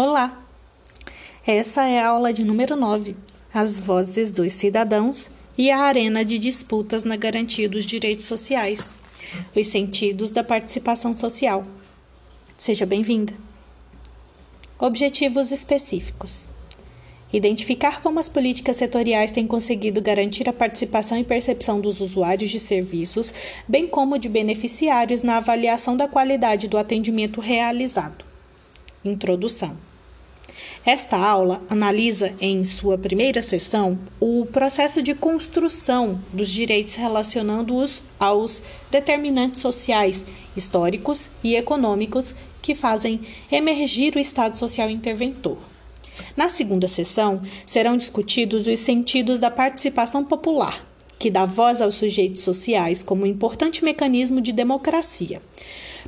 Olá! Essa é a aula de número 9, As Vozes dos Cidadãos e a Arena de Disputas na Garantia dos Direitos Sociais, os sentidos da participação social. Seja bem-vinda. Objetivos específicos. Identificar como as políticas setoriais têm conseguido garantir a participação e percepção dos usuários de serviços, bem como de beneficiários na avaliação da qualidade do atendimento realizado. Introdução. Esta aula analisa, em sua primeira sessão, o processo de construção dos direitos relacionando-os aos determinantes sociais, históricos e econômicos que fazem emergir o Estado Social Interventor. Na segunda sessão, serão discutidos os sentidos da participação popular, que dá voz aos sujeitos sociais como importante mecanismo de democracia.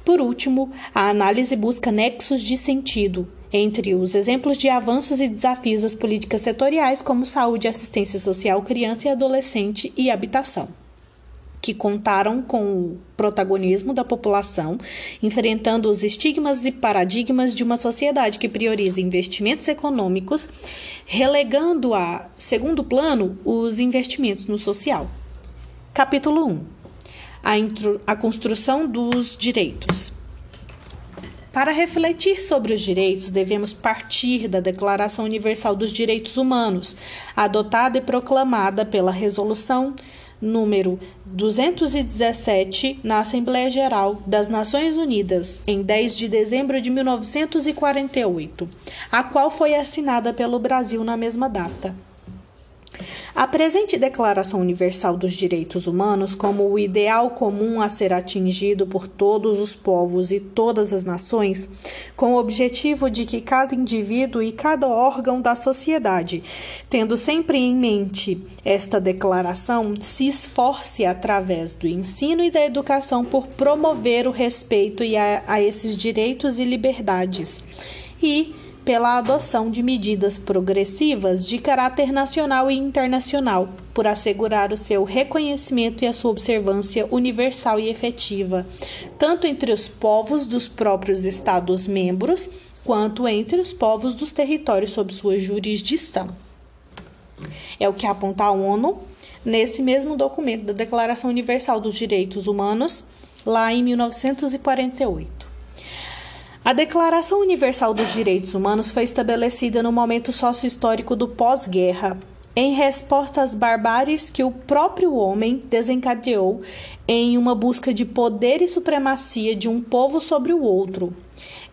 Por último, a análise busca nexos de sentido entre os exemplos de avanços e desafios das políticas setoriais, como saúde, assistência social, criança e adolescente e habitação, que contaram com o protagonismo da população, enfrentando os estigmas e paradigmas de uma sociedade que prioriza investimentos econômicos, relegando a segundo plano os investimentos no social. Capítulo 1 a, a construção dos direitos. Para refletir sobre os direitos, devemos partir da Declaração Universal dos Direitos Humanos, adotada e proclamada pela Resolução número 217 na Assembleia Geral das Nações Unidas em 10 de dezembro de 1948, a qual foi assinada pelo Brasil na mesma data. A presente Declaração Universal dos Direitos Humanos, como o ideal comum a ser atingido por todos os povos e todas as nações, com o objetivo de que cada indivíduo e cada órgão da sociedade, tendo sempre em mente esta declaração, se esforce através do ensino e da educação por promover o respeito a, a esses direitos e liberdades. E pela adoção de medidas progressivas de caráter nacional e internacional, por assegurar o seu reconhecimento e a sua observância universal e efetiva, tanto entre os povos dos próprios Estados-membros, quanto entre os povos dos territórios sob sua jurisdição. É o que aponta a ONU nesse mesmo documento da Declaração Universal dos Direitos Humanos, lá em 1948. A Declaração Universal dos Direitos Humanos foi estabelecida no momento sócio-histórico do pós-guerra, em resposta às barbáries que o próprio homem desencadeou em uma busca de poder e supremacia de um povo sobre o outro.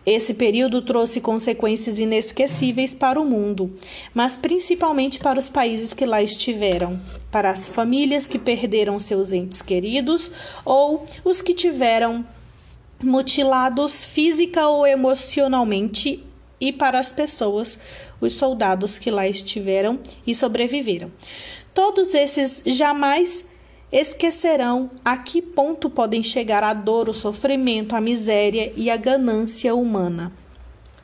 Esse período trouxe consequências inesquecíveis para o mundo, mas principalmente para os países que lá estiveram, para as famílias que perderam seus entes queridos ou os que tiveram mutilados física ou emocionalmente e para as pessoas, os soldados que lá estiveram e sobreviveram. Todos esses jamais esquecerão a que ponto podem chegar a dor, o sofrimento, a miséria e a ganância humana.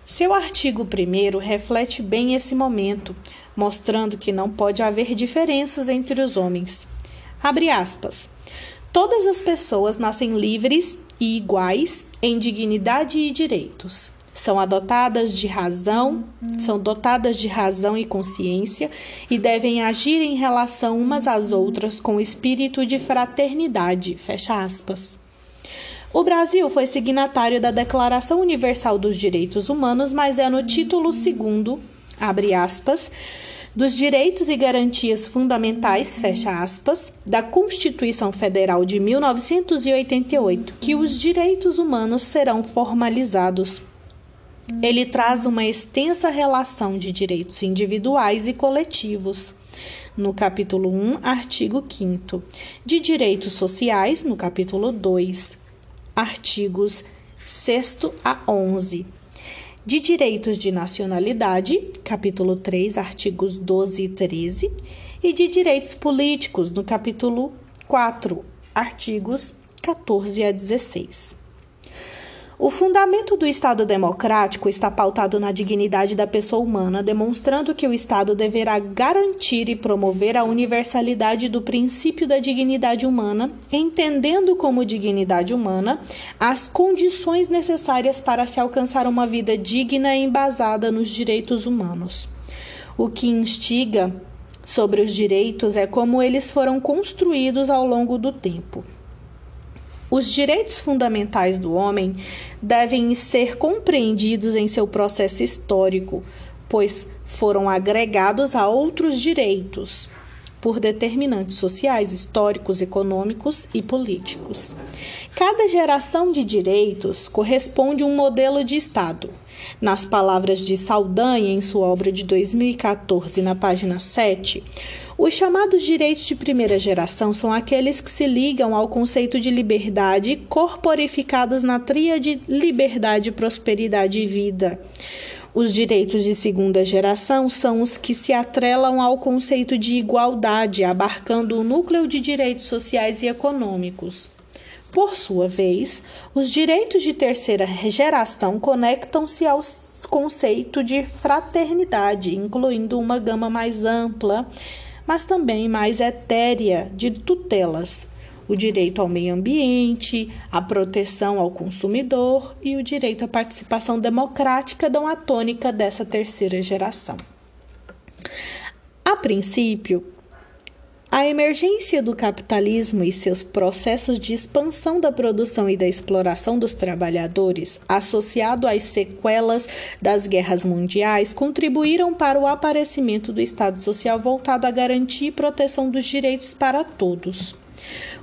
Seu artigo 1 reflete bem esse momento, mostrando que não pode haver diferenças entre os homens. Abre aspas. Todas as pessoas nascem livres e iguais em dignidade e direitos. São adotadas de razão, são dotadas de razão e consciência e devem agir em relação umas às outras com espírito de fraternidade. Fecha aspas. O Brasil foi signatário da Declaração Universal dos Direitos Humanos, mas é no título segundo, abre aspas, dos direitos e garantias fundamentais, fecha aspas, da Constituição Federal de 1988, que os direitos humanos serão formalizados. Ele traz uma extensa relação de direitos individuais e coletivos. No capítulo 1, artigo 5 de direitos sociais, no capítulo 2, artigos 6 a 11 de Direitos de Nacionalidade, capítulo 3, artigos 12 e 13, e de Direitos Políticos, no capítulo 4, artigos 14 a 16. O fundamento do Estado democrático está pautado na dignidade da pessoa humana, demonstrando que o Estado deverá garantir e promover a universalidade do princípio da dignidade humana, entendendo como dignidade humana as condições necessárias para se alcançar uma vida digna e embasada nos direitos humanos. O que instiga sobre os direitos é como eles foram construídos ao longo do tempo. Os direitos fundamentais do homem devem ser compreendidos em seu processo histórico, pois foram agregados a outros direitos por determinantes sociais, históricos, econômicos e políticos. Cada geração de direitos corresponde a um modelo de Estado. Nas palavras de Saldanha em sua obra de 2014, na página 7, os chamados direitos de primeira geração são aqueles que se ligam ao conceito de liberdade, corporificados na tríade liberdade, prosperidade e vida. Os direitos de segunda geração são os que se atrelam ao conceito de igualdade, abarcando o núcleo de direitos sociais e econômicos. Por sua vez, os direitos de terceira geração conectam-se ao conceito de fraternidade, incluindo uma gama mais ampla mas também mais etérea de tutelas, o direito ao meio ambiente, a proteção ao consumidor e o direito à participação democrática dão a tônica dessa terceira geração. A princípio, a emergência do capitalismo e seus processos de expansão da produção e da exploração dos trabalhadores, associado às sequelas das guerras mundiais, contribuíram para o aparecimento do Estado Social voltado a garantir proteção dos direitos para todos.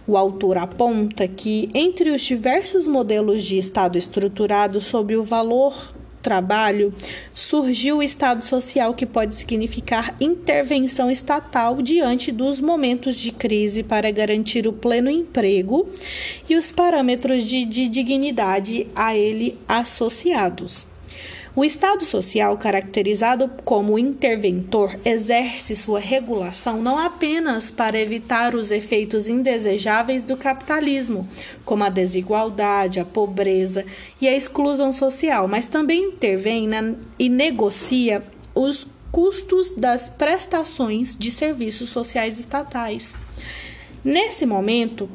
O autor aponta que, entre os diversos modelos de Estado estruturado sob o valor trabalho, surgiu o Estado Social, que pode significar intervenção estatal diante dos momentos de crise para garantir o pleno emprego e os parâmetros de, de dignidade a ele associados. O Estado social, caracterizado como interventor, exerce sua regulação não apenas para evitar os efeitos indesejáveis do capitalismo, como a desigualdade, a pobreza e a exclusão social, mas também intervém na, e negocia os custos das prestações de serviços sociais estatais. Nesse momento,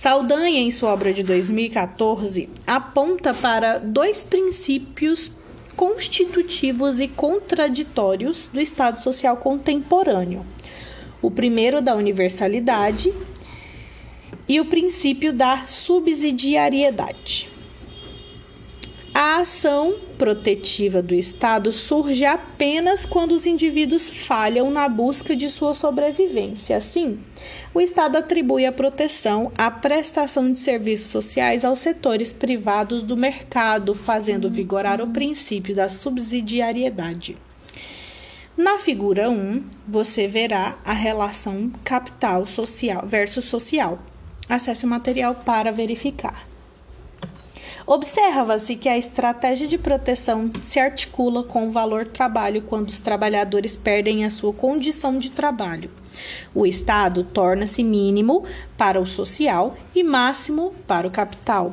Saldanha, em sua obra de 2014, aponta para dois princípios constitutivos e contraditórios do Estado social contemporâneo. O primeiro da universalidade e o princípio da subsidiariedade. A ação protetiva do Estado surge apenas quando os indivíduos falham na busca de sua sobrevivência. Assim, o Estado atribui a proteção à prestação de serviços sociais aos setores privados do mercado, fazendo vigorar o princípio da subsidiariedade. Na figura 1, você verá a relação capital social versus social. Acesse o material para verificar. Observa-se que a estratégia de proteção se articula com o valor trabalho quando os trabalhadores perdem a sua condição de trabalho. O Estado torna-se mínimo para o social e máximo para o capital.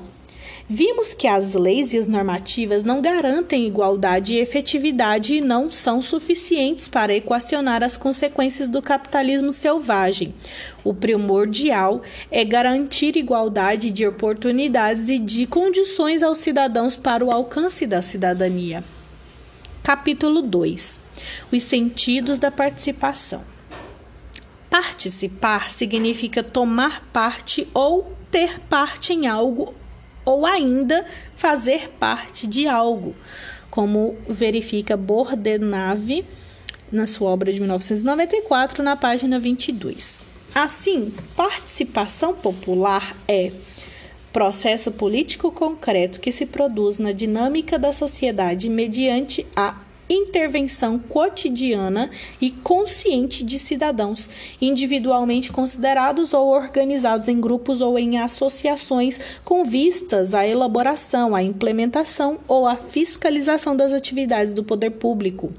Vimos que as leis e as normativas não garantem igualdade e efetividade e não são suficientes para equacionar as consequências do capitalismo selvagem. O primordial é garantir igualdade de oportunidades e de condições aos cidadãos para o alcance da cidadania. Capítulo 2 Os sentidos da participação. Participar significa tomar parte ou ter parte em algo ou ainda fazer parte de algo, como verifica Bordenave na sua obra de 1994, na página 22. Assim, participação popular é processo político concreto que se produz na dinâmica da sociedade mediante a intervenção cotidiana e consciente de cidadãos, individualmente considerados ou organizados em grupos ou em associações com vistas à elaboração, à implementação ou à fiscalização das atividades do poder público.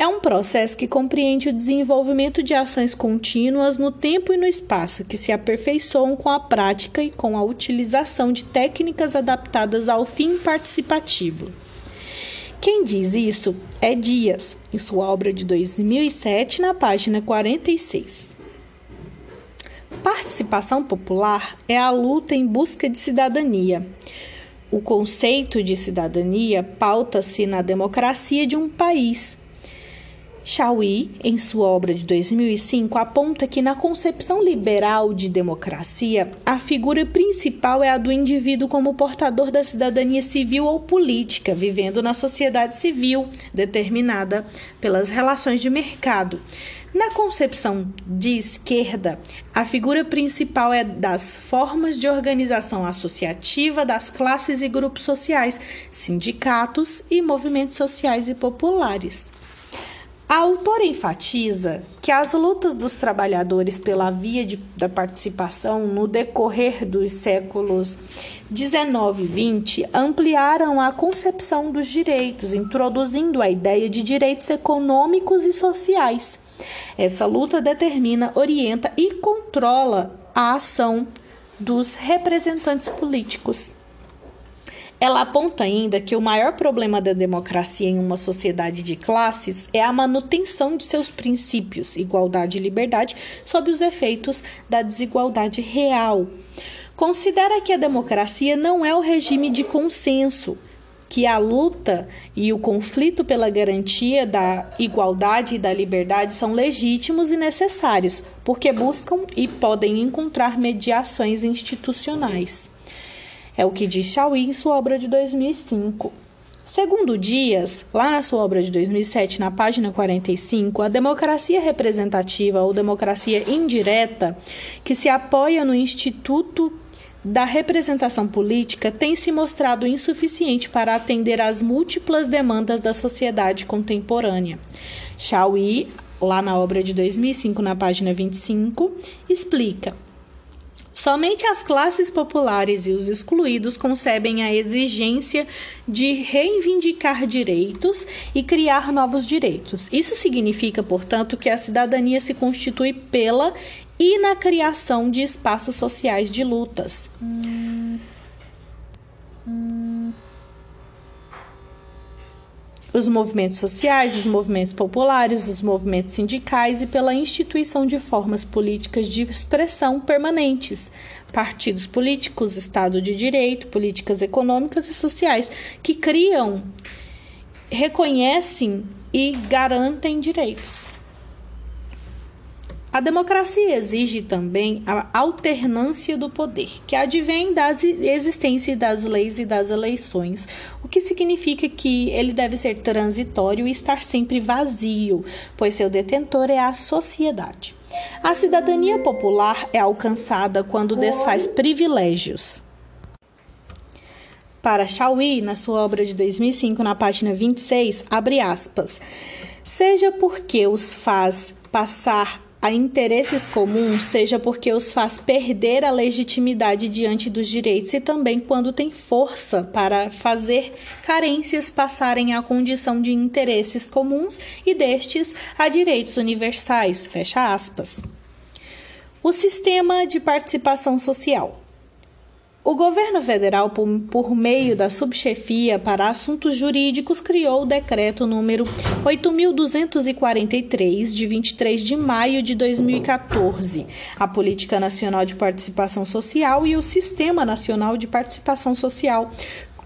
É um processo que compreende o desenvolvimento de ações contínuas no tempo e no espaço, que se aperfeiçoam com a prática e com a utilização de técnicas adaptadas ao fim participativo. Quem diz isso é Dias, em sua obra de 2007, na página 46. Participação popular é a luta em busca de cidadania. O conceito de cidadania pauta-se na democracia de um país Chauí, em sua obra de 2005, aponta que na concepção liberal de democracia, a figura principal é a do indivíduo como portador da cidadania civil ou política, vivendo na sociedade civil, determinada pelas relações de mercado. Na concepção de esquerda, a figura principal é das formas de organização associativa das classes e grupos sociais, sindicatos e movimentos sociais e populares. A autora enfatiza que as lutas dos trabalhadores pela via de, da participação no decorrer dos séculos 19 e 20 ampliaram a concepção dos direitos, introduzindo a ideia de direitos econômicos e sociais. Essa luta determina, orienta e controla a ação dos representantes políticos. Ela aponta ainda que o maior problema da democracia em uma sociedade de classes é a manutenção de seus princípios, igualdade e liberdade, sob os efeitos da desigualdade real. Considera que a democracia não é o regime de consenso, que a luta e o conflito pela garantia da igualdade e da liberdade são legítimos e necessários, porque buscam e podem encontrar mediações institucionais. É o que diz Chauí em sua obra de 2005. Segundo Dias, lá na sua obra de 2007, na página 45, a democracia representativa ou democracia indireta, que se apoia no Instituto da representação política tem se mostrado insuficiente para atender às múltiplas demandas da sociedade contemporânea. Chauí, lá na obra de 2005, na página 25, explica. Somente as classes populares e os excluídos concebem a exigência de reivindicar direitos e criar novos direitos. Isso significa, portanto, que a cidadania se constitui pela e na criação de espaços sociais de lutas. Hum. Hum os movimentos sociais, os movimentos populares, os movimentos sindicais e pela instituição de formas políticas de expressão permanentes, partidos políticos, Estado de Direito, políticas econômicas e sociais, que criam, reconhecem e garantem direitos. A democracia exige também a alternância do poder, que advém da existência das leis e das eleições, o que significa que ele deve ser transitório e estar sempre vazio, pois seu detentor é a sociedade. A cidadania popular é alcançada quando desfaz privilégios. Para Chauí, na sua obra de 2005, na página 26, abre aspas, seja porque os faz passar a interesses comuns, seja porque os faz perder a legitimidade diante dos direitos e também quando tem força para fazer carências passarem à condição de interesses comuns e destes a direitos universais. Fecha aspas. O sistema de participação social. O governo federal, por, por, meio da subchefia para assuntos jurídicos, criou o decreto número 8243 de 23 de maio de 2014, a Política Nacional de Participação Social e o Sistema Nacional de Participação Social,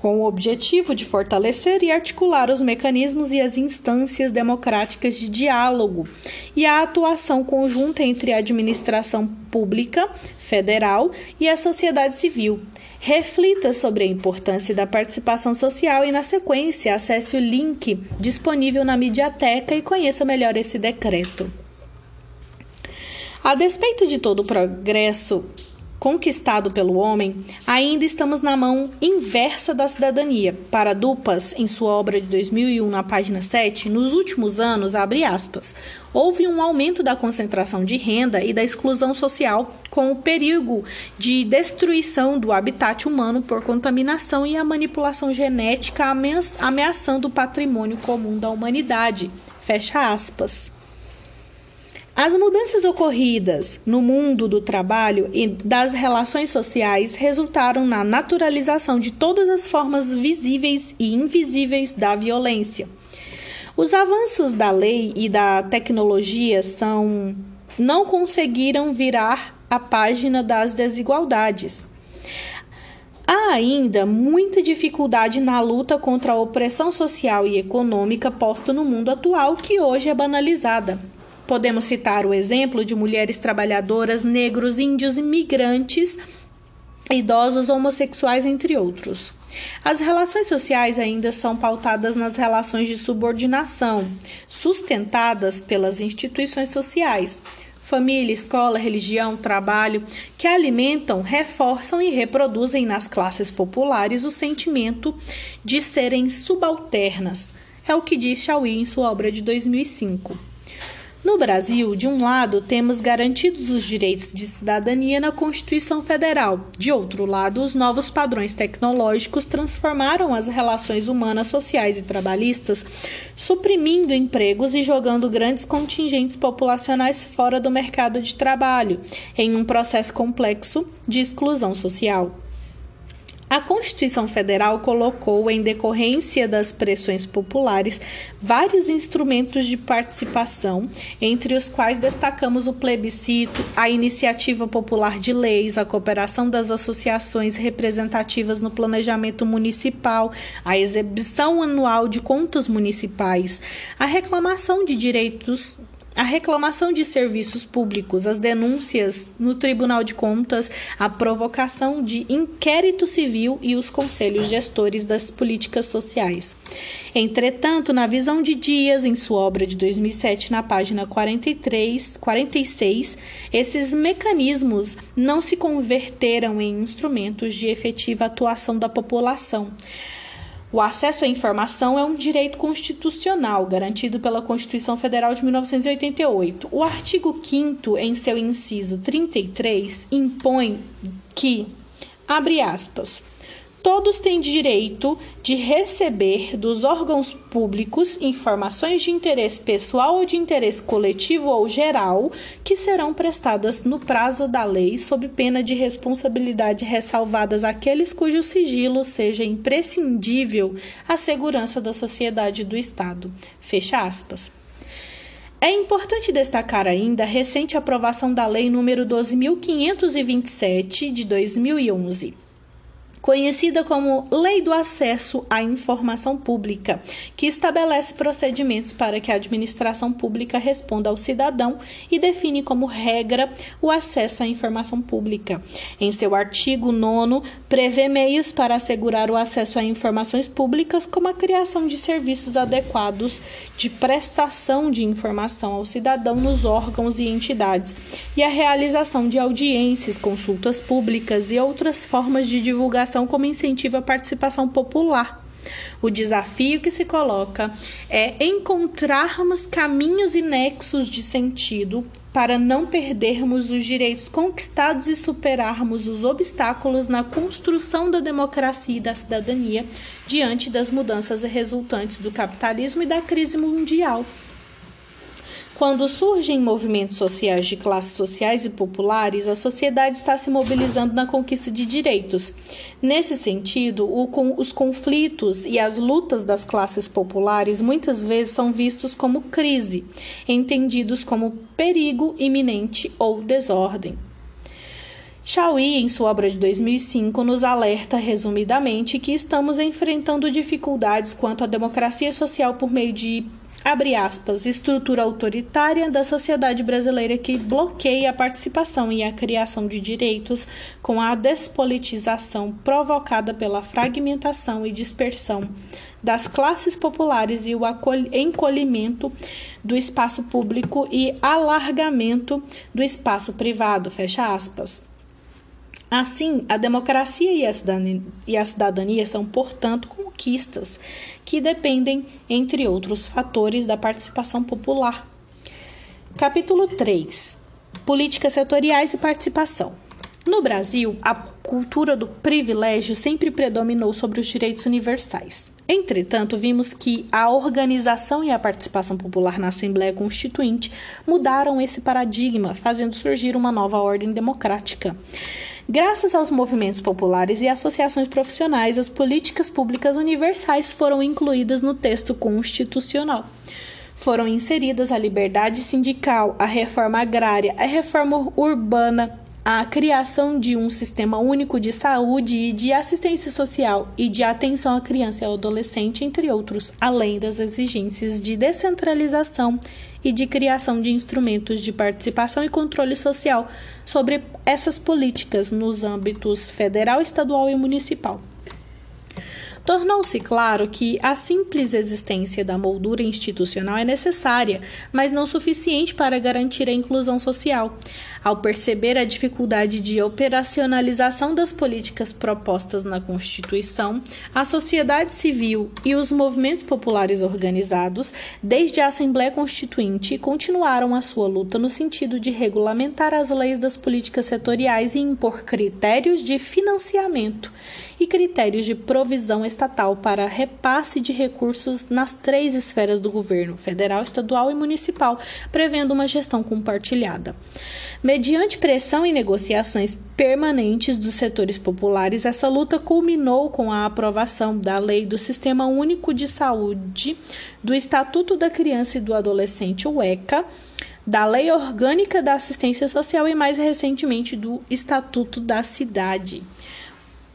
com o objetivo de fortalecer e articular os mecanismos e as instâncias democráticas de diálogo e a atuação conjunta entre a administração pública federal e a sociedade civil. Reflita sobre a importância da participação social e, na sequência, acesse o link disponível na Mediateca e conheça melhor esse decreto. A despeito de todo o progresso conquistado pelo homem, ainda estamos na mão inversa da cidadania. Para Dupas, em sua obra de 2001, na página 7, nos últimos anos, abre aspas, houve um aumento da concentração de renda e da exclusão social, com o perigo de destruição do habitat humano por contaminação e a manipulação genética ameaçando o patrimônio comum da humanidade. Fecha aspas. As mudanças ocorridas no mundo do trabalho e das relações sociais resultaram na naturalização de todas as formas visíveis e invisíveis da violência. Os avanços da lei e da tecnologia são não conseguiram virar a página das desigualdades. Há ainda muita dificuldade na luta contra a opressão social e econômica posta no mundo atual, que hoje é banalizada. Podemos citar o exemplo de mulheres trabalhadoras, negros, índios, imigrantes, idosos, homossexuais, entre outros. As relações sociais ainda são pautadas nas relações de subordinação, sustentadas pelas instituições sociais, família, escola, religião, trabalho, que alimentam, reforçam e reproduzem nas classes populares o sentimento de serem subalternas. É o que diz Chauí em sua obra de 2005. No Brasil, de um lado, temos garantidos os direitos de cidadania na Constituição Federal. De outro lado, os novos padrões tecnológicos transformaram as relações humanas, sociais e trabalhistas, suprimindo empregos e jogando grandes contingentes populacionais fora do mercado de trabalho, em um processo complexo de exclusão social. A Constituição Federal colocou, em decorrência das pressões populares, vários instrumentos de participação, entre os quais destacamos o plebiscito, a iniciativa popular de leis, a cooperação das associações representativas no planejamento municipal, a exibição anual de contas municipais, a reclamação de direitos a reclamação de serviços públicos, as denúncias no Tribunal de Contas, a provocação de inquérito civil e os conselhos gestores das políticas sociais. Entretanto, na visão de Dias, em sua obra de 2007, na página 43, 46, esses mecanismos não se converteram em instrumentos de efetiva atuação da população. O acesso à informação é um direito constitucional garantido pela Constituição Federal de 1988. O artigo 5 em seu inciso 33, impõe que, abre aspas, todos têm direito de receber dos órgãos públicos informações de interesse pessoal ou de interesse coletivo ou geral que serão prestadas no prazo da lei, sob pena de responsabilidade ressalvadas aqueles cujo sigilo seja imprescindível à segurança da sociedade e do Estado. Fecha aspas. É importante destacar ainda a recente aprovação da Lei nº 12.527 de 2011 conhecida como Lei do Acesso à Informação Pública, que estabelece procedimentos para que a administração pública responda ao cidadão e define como regra o acesso à informação pública. Em seu artigo 9, prevê meios para assegurar o acesso a informações públicas, como a criação de serviços adequados de prestação de informação ao cidadão nos órgãos e entidades, e a realização de audiências, consultas públicas e outras formas de divulgação como incentivo à participação popular. O desafio que se coloca é encontrarmos caminhos e nexos de sentido para não perdermos os direitos conquistados e superarmos os obstáculos na construção da democracia e da cidadania diante das mudanças resultantes do capitalismo e da crise mundial. Quando surgem movimentos sociais de classes sociais e populares, a sociedade está se mobilizando na conquista de direitos. Nesse sentido, os conflitos e as lutas das classes populares muitas vezes são vistos como crise, entendidos como perigo iminente ou desordem. Chauí, em sua obra de 2005, nos alerta resumidamente que estamos enfrentando dificuldades quanto à democracia social por meio de abre aspas, estrutura autoritária da sociedade brasileira que bloqueia a participação e a criação de direitos com a despolitização provocada pela fragmentação e dispersão das classes populares e o encolhimento do espaço público e alargamento do espaço privado, fecha aspas. Assim, a democracia e a, cidadania, e a cidadania são, portanto, conquistas que dependem, entre outros fatores, da participação popular. Capítulo 3 Políticas setoriais e participação. No Brasil, a cultura do privilégio sempre predominou sobre os direitos universais. Entretanto, vimos que a organização e a participação popular na Assembleia Constituinte mudaram esse paradigma, fazendo surgir uma nova ordem democrática. Graças aos movimentos populares e associações profissionais, as políticas públicas universais foram incluídas no texto constitucional. Foram inseridas a liberdade sindical, a reforma agrária, a reforma urbana, a criação de um sistema único de saúde e de assistência social e de atenção à criança e ao adolescente, entre outros, além das exigências de descentralização e de criação de instrumentos de participação e controle social sobre essas políticas nos âmbitos federal, estadual e municipal. Tornou-se claro que a simples existência da moldura institucional é necessária, mas não suficiente para garantir a inclusão social. Ao perceber a dificuldade de operacionalização das políticas propostas na Constituição, a sociedade civil e os movimentos populares organizados, desde a Assembleia Constituinte, continuaram a sua luta no sentido de regulamentar as leis das políticas setoriais e impor critérios de financiamento e critérios de provisão estatal para repasse de recursos nas três esferas do governo, federal, estadual e municipal, prevendo uma gestão compartilhada. Mediante pressão e negociações permanentes dos setores populares, essa luta culminou com a aprovação da Lei do Sistema Único de Saúde, do Estatuto da Criança e do Adolescente, o ECA, da Lei Orgânica da Assistência Social e, mais recentemente, do Estatuto da Cidade.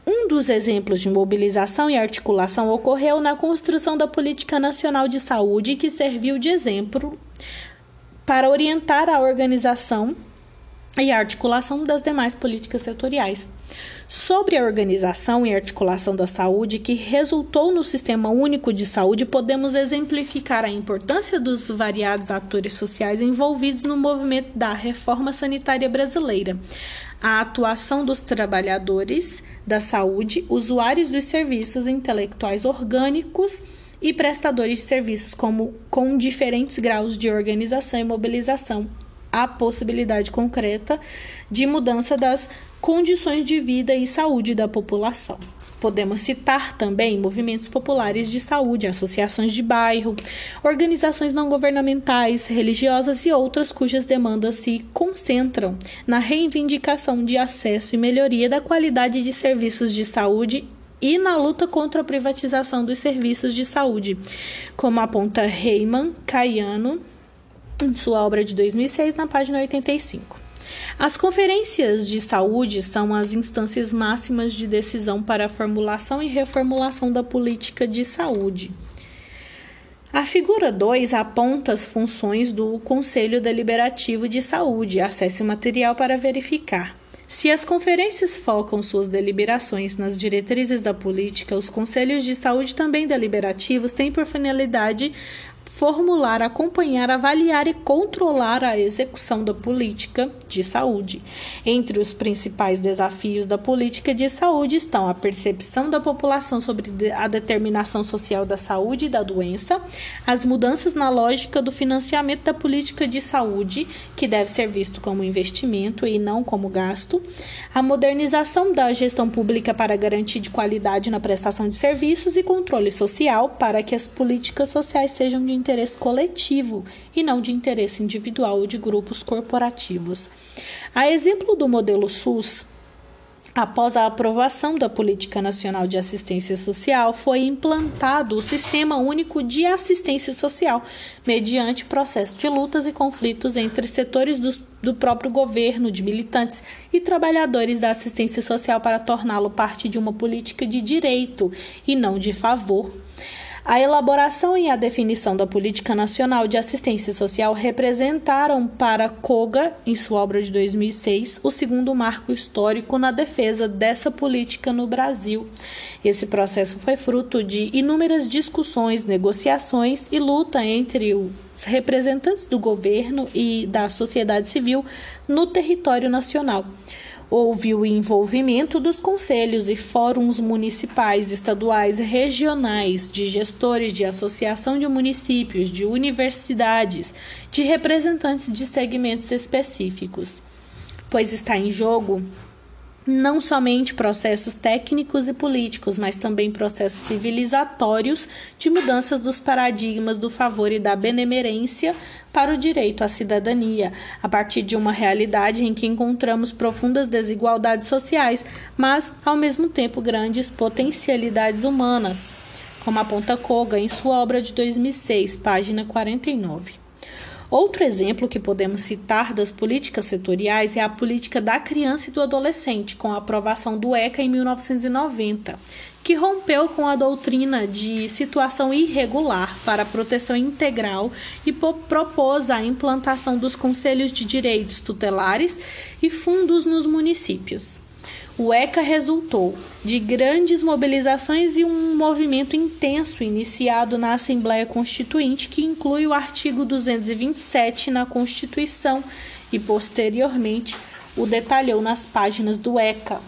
Um dos exemplos de mobilização e articulação ocorreu na construção da Política Nacional de Saúde, que serviu de exemplo para orientar a organização e articulação das demais políticas setoriais. Sobre a organização e articulação da saúde que resultou no Sistema Único de Saúde, podemos exemplificar a importância dos variados atores sociais envolvidos no movimento da reforma sanitária brasileira, a atuação dos trabalhadores da saúde, usuários dos serviços intelectuais orgânicos e prestadores de serviços como com diferentes graus de organização e mobilização, a possibilidade concreta de mudança das condições de vida e saúde da população. Podemos citar também movimentos populares de saúde, associações de bairro, organizações não governamentais, religiosas e outras cujas demandas se concentram na reivindicação de acesso e melhoria da qualidade de serviços de saúde e na luta contra a privatização dos serviços de saúde, como aponta Reiman Caiano em sua obra de 2006, na página 85. As conferências de saúde são as instâncias máximas de decisão para a formulação e reformulação da política de saúde. A figura 2 aponta as funções do Conselho Deliberativo de Saúde. Acesse o material para verificar. Se as conferências focam suas deliberações nas diretrizes da política, os conselhos de saúde também deliberativos têm por finalidade formular, acompanhar, avaliar e controlar a execução da política de saúde. Entre os principais desafios da política de saúde estão a percepção da população sobre a determinação social da saúde e da doença, as mudanças na lógica do financiamento da política de saúde, que deve ser visto como investimento e não como gasto, a modernização da gestão pública para garantir de qualidade na prestação de serviços e controle social para que as políticas sociais sejam de interesse coletivo e não de interesse individual ou de grupos corporativos. A exemplo do modelo SUS, Após a aprovação da Política Nacional de Assistência Social, foi implantado o Sistema Único de Assistência Social, mediante processo de lutas e conflitos entre setores do, do próprio governo, de militantes e trabalhadores da assistência social para torná-lo parte de uma política de direito e não de favor. A elaboração e a definição da Política Nacional de Assistência Social representaram para Koga, em sua obra de 2006, o segundo marco histórico na defesa dessa política no Brasil. Esse processo foi fruto de inúmeras discussões, negociações e luta entre os representantes do governo e da sociedade civil no território nacional. Houve o envolvimento dos conselhos e fóruns municipais, estaduais regionais, de gestores de associação de municípios, de universidades, de representantes de segmentos específicos, pois está em jogo não somente processos técnicos e políticos, mas também processos civilizatórios de mudanças dos paradigmas do favor e da benemerência para o direito à cidadania, a partir de uma realidade em que encontramos profundas desigualdades sociais, mas, ao mesmo tempo, grandes potencialidades humanas, como aponta Koga em sua obra de 2006, página 49. Outro exemplo que podemos citar das políticas setoriais é a política da criança e do adolescente, com a aprovação do ECA em 1990, que rompeu com a doutrina de situação irregular para proteção integral e propôs a implantação dos conselhos de direitos tutelares e fundos nos municípios. O ECA resultou de grandes mobilizações e um movimento intenso iniciado na Assembleia Constituinte, que inclui o artigo 227 na Constituição e, posteriormente, o detalhou nas páginas do ECA.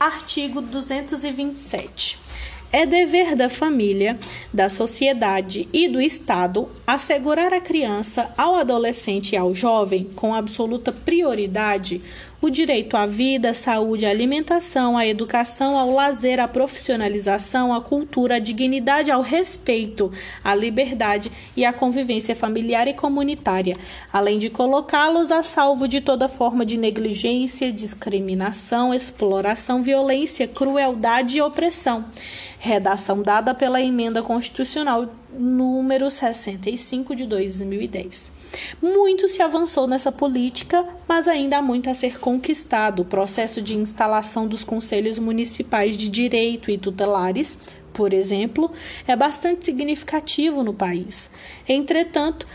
Artigo 227. É dever da família, da sociedade e do Estado assegurar à criança, ao adolescente e ao jovem, com absoluta prioridade, o direito à vida, à saúde, à alimentação, à educação, ao lazer, à profissionalização, à cultura, à dignidade, ao respeito, à liberdade e à convivência familiar e comunitária, além de colocá-los a salvo de toda forma de negligência, discriminação, exploração, violência, crueldade e opressão. Redação dada pela Emenda Constitucional número 65 de 2010. Muito se avançou nessa política, mas ainda há muito a ser conquistado. O processo de instalação dos conselhos municipais de direito e tutelares, por exemplo, é bastante significativo no país. Entretanto,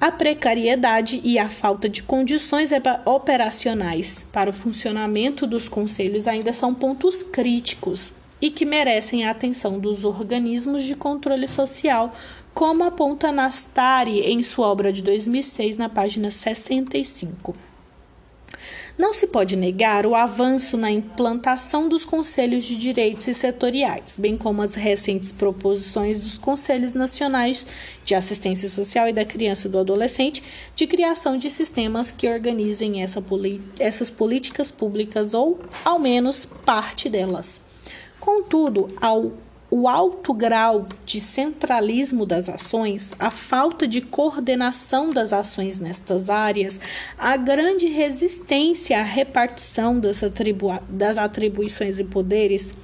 a precariedade e a falta de condições operacionais para o funcionamento dos conselhos ainda são pontos críticos e que merecem a atenção dos organismos de controle social, como aponta Nastari em sua obra de 2006, na página 65. Não se pode negar o avanço na implantação dos conselhos de direitos e setoriais, bem como as recentes proposições dos Conselhos Nacionais de Assistência Social e da Criança e do Adolescente de criação de sistemas que organizem essa essas políticas públicas ou, ao menos, parte delas. Contudo, ao o alto grau de centralismo das ações, a falta de coordenação das ações nestas áreas, a grande resistência à repartição das, atribu das atribuições e poderes,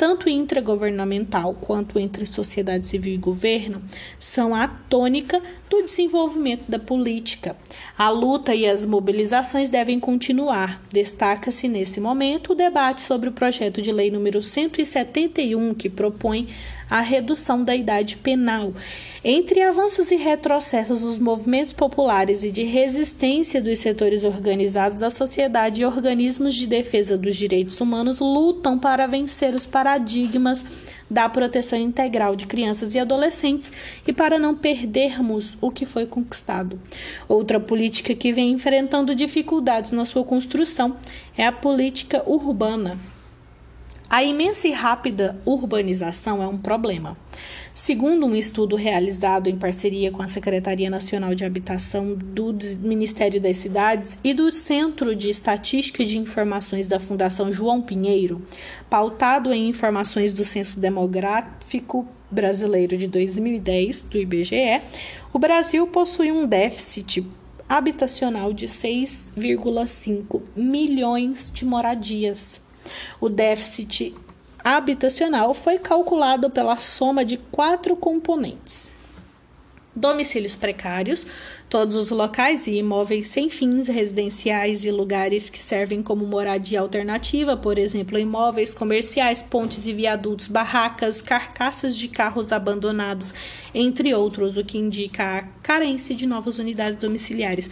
tanto intragovernamental quanto entre sociedade civil e governo, são a tônica do desenvolvimento da política. A luta e as mobilizações devem continuar. Destaca-se nesse momento o debate sobre o projeto de lei número 171, que propõe a redução da idade penal. Entre avanços e retrocessos dos movimentos populares e de resistência dos setores organizados da sociedade e organismos de defesa dos direitos humanos lutam para vencer os paradigmas da proteção integral de crianças e adolescentes e para não perdermos o que foi conquistado. Outra política que vem enfrentando dificuldades na sua construção é a política urbana. A imensa e rápida urbanização é um problema. Segundo um estudo realizado em parceria com a Secretaria Nacional de Habitação do Ministério das Cidades e do Centro de Estatística de Informações da Fundação João Pinheiro, pautado em informações do Censo Demográfico Brasileiro de 2010, do IBGE, o Brasil possui um déficit habitacional de 6,5 milhões de moradias o déficit habitacional foi calculado pela soma de quatro componentes: domicílios precários, todos os locais e imóveis sem fins residenciais e lugares que servem como moradia alternativa, por exemplo, imóveis comerciais, pontes e viadutos, barracas, carcaças de carros abandonados, entre outros, o que indica a carência de novas unidades domiciliares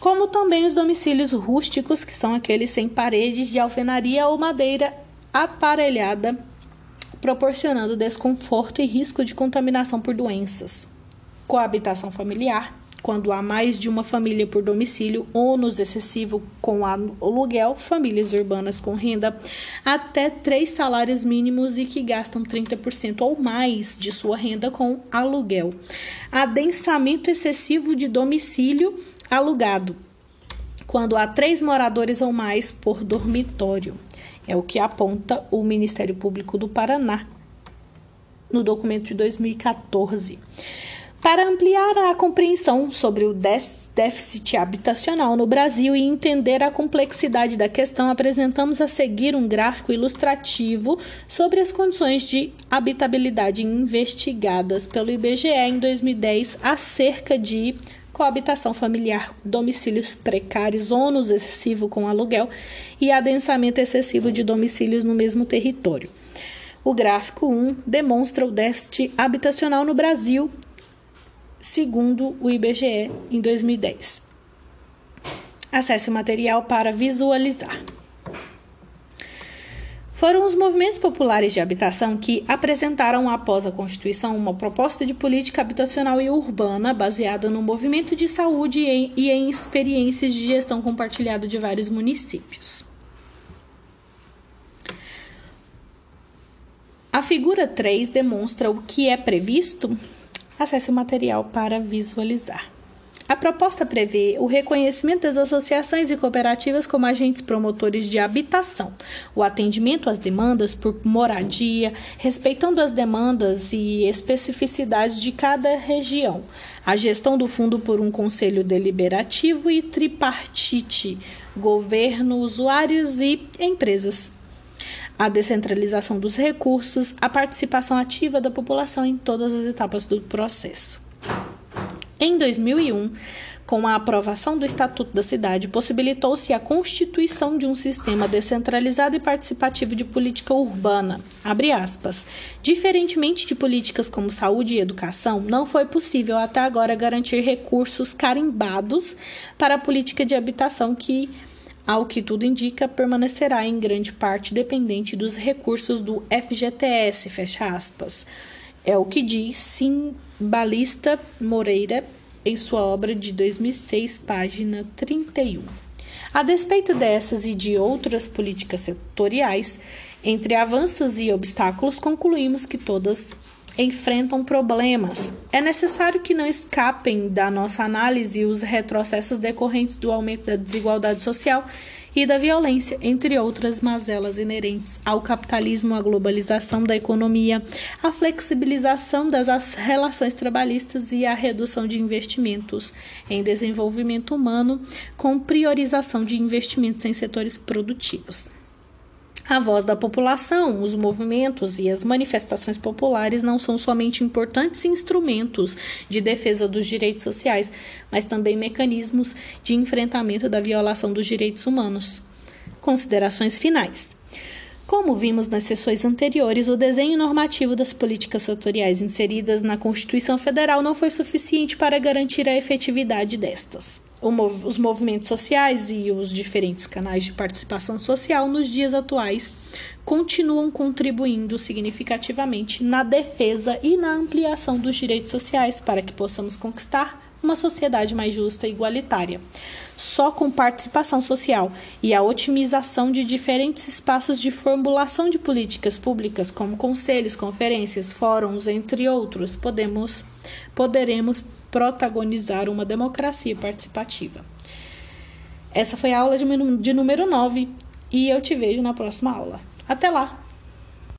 como também os domicílios rústicos, que são aqueles sem paredes de alvenaria ou madeira aparelhada, proporcionando desconforto e risco de contaminação por doenças. Coabitação familiar, quando há mais de uma família por domicílio, ônus excessivo com aluguel, famílias urbanas com renda até três salários mínimos e que gastam 30% ou mais de sua renda com aluguel. Adensamento excessivo de domicílio alugado, quando há três moradores ou mais por dormitório. É o que aponta o Ministério Público do Paraná no documento de 2014. Para ampliar a compreensão sobre o déficit habitacional no Brasil e entender a complexidade da questão, apresentamos a seguir um gráfico ilustrativo sobre as condições de habitabilidade investigadas pelo IBGE em 2010 acerca de coabitação familiar, domicílios precários, ônus excessivo com aluguel e adensamento excessivo de domicílios no mesmo território. O gráfico 1 demonstra o déficit habitacional no Brasil segundo o IBGE em 2010. Acesse o material para visualizar. Foram os movimentos populares de habitação que apresentaram, após a Constituição, uma proposta de política habitacional e urbana baseada no movimento de saúde e em experiências de gestão compartilhada de vários municípios. A figura 3 demonstra o que é previsto Acesse o material para visualizar. A proposta prevê o reconhecimento das associações e cooperativas como agentes promotores de habitação, o atendimento às demandas por moradia, respeitando as demandas e especificidades de cada região, a gestão do fundo por um conselho deliberativo e tripartite, governo, usuários e empresas. A descentralização dos recursos, a participação ativa da população em todas as etapas do processo. Em 2001, com a aprovação do Estatuto da Cidade, possibilitou-se a constituição de um sistema descentralizado e participativo de política urbana. Diferentemente de políticas como saúde e educação, não foi possível até agora garantir recursos carimbados para a política de habitação que ao que tudo indica, permanecerá em grande parte dependente dos recursos do FGTS. É o que diz Simbalista Moreira em sua obra de 2006, página 31. A despeito dessas e de outras políticas setoriais, entre avanços e obstáculos, concluímos que todas enfrentam problemas. É necessário que não escapem da nossa análise os retrocessos decorrentes do aumento da desigualdade social e da violência, entre outras mazelas inerentes ao capitalismo, à globalização da economia, à flexibilização das relações trabalhistas e à redução de investimentos em desenvolvimento humano, com priorização de investimentos em setores produtivos. A voz da população, os movimentos e as manifestações populares não são somente importantes instrumentos de defesa dos direitos sociais, mas também mecanismos de enfrentamento da violação dos direitos humanos. Considerações finais. Como vimos nas sessões anteriores, o desenho normativo das políticas setoriais inseridas na Constituição Federal não foi suficiente para garantir a efetividade destas os movimentos sociais e os diferentes canais de participação social nos dias atuais continuam contribuindo significativamente na defesa e na ampliação dos direitos sociais para que possamos conquistar uma sociedade mais justa e igualitária. Só com participação social e a otimização de diferentes espaços de formulação de políticas públicas, como conselhos, conferências, fóruns, entre outros, podemos, poderemos protagonizar uma democracia participativa. Essa foi a aula de, número 9 e eu te vejo na próxima aula. Até lá!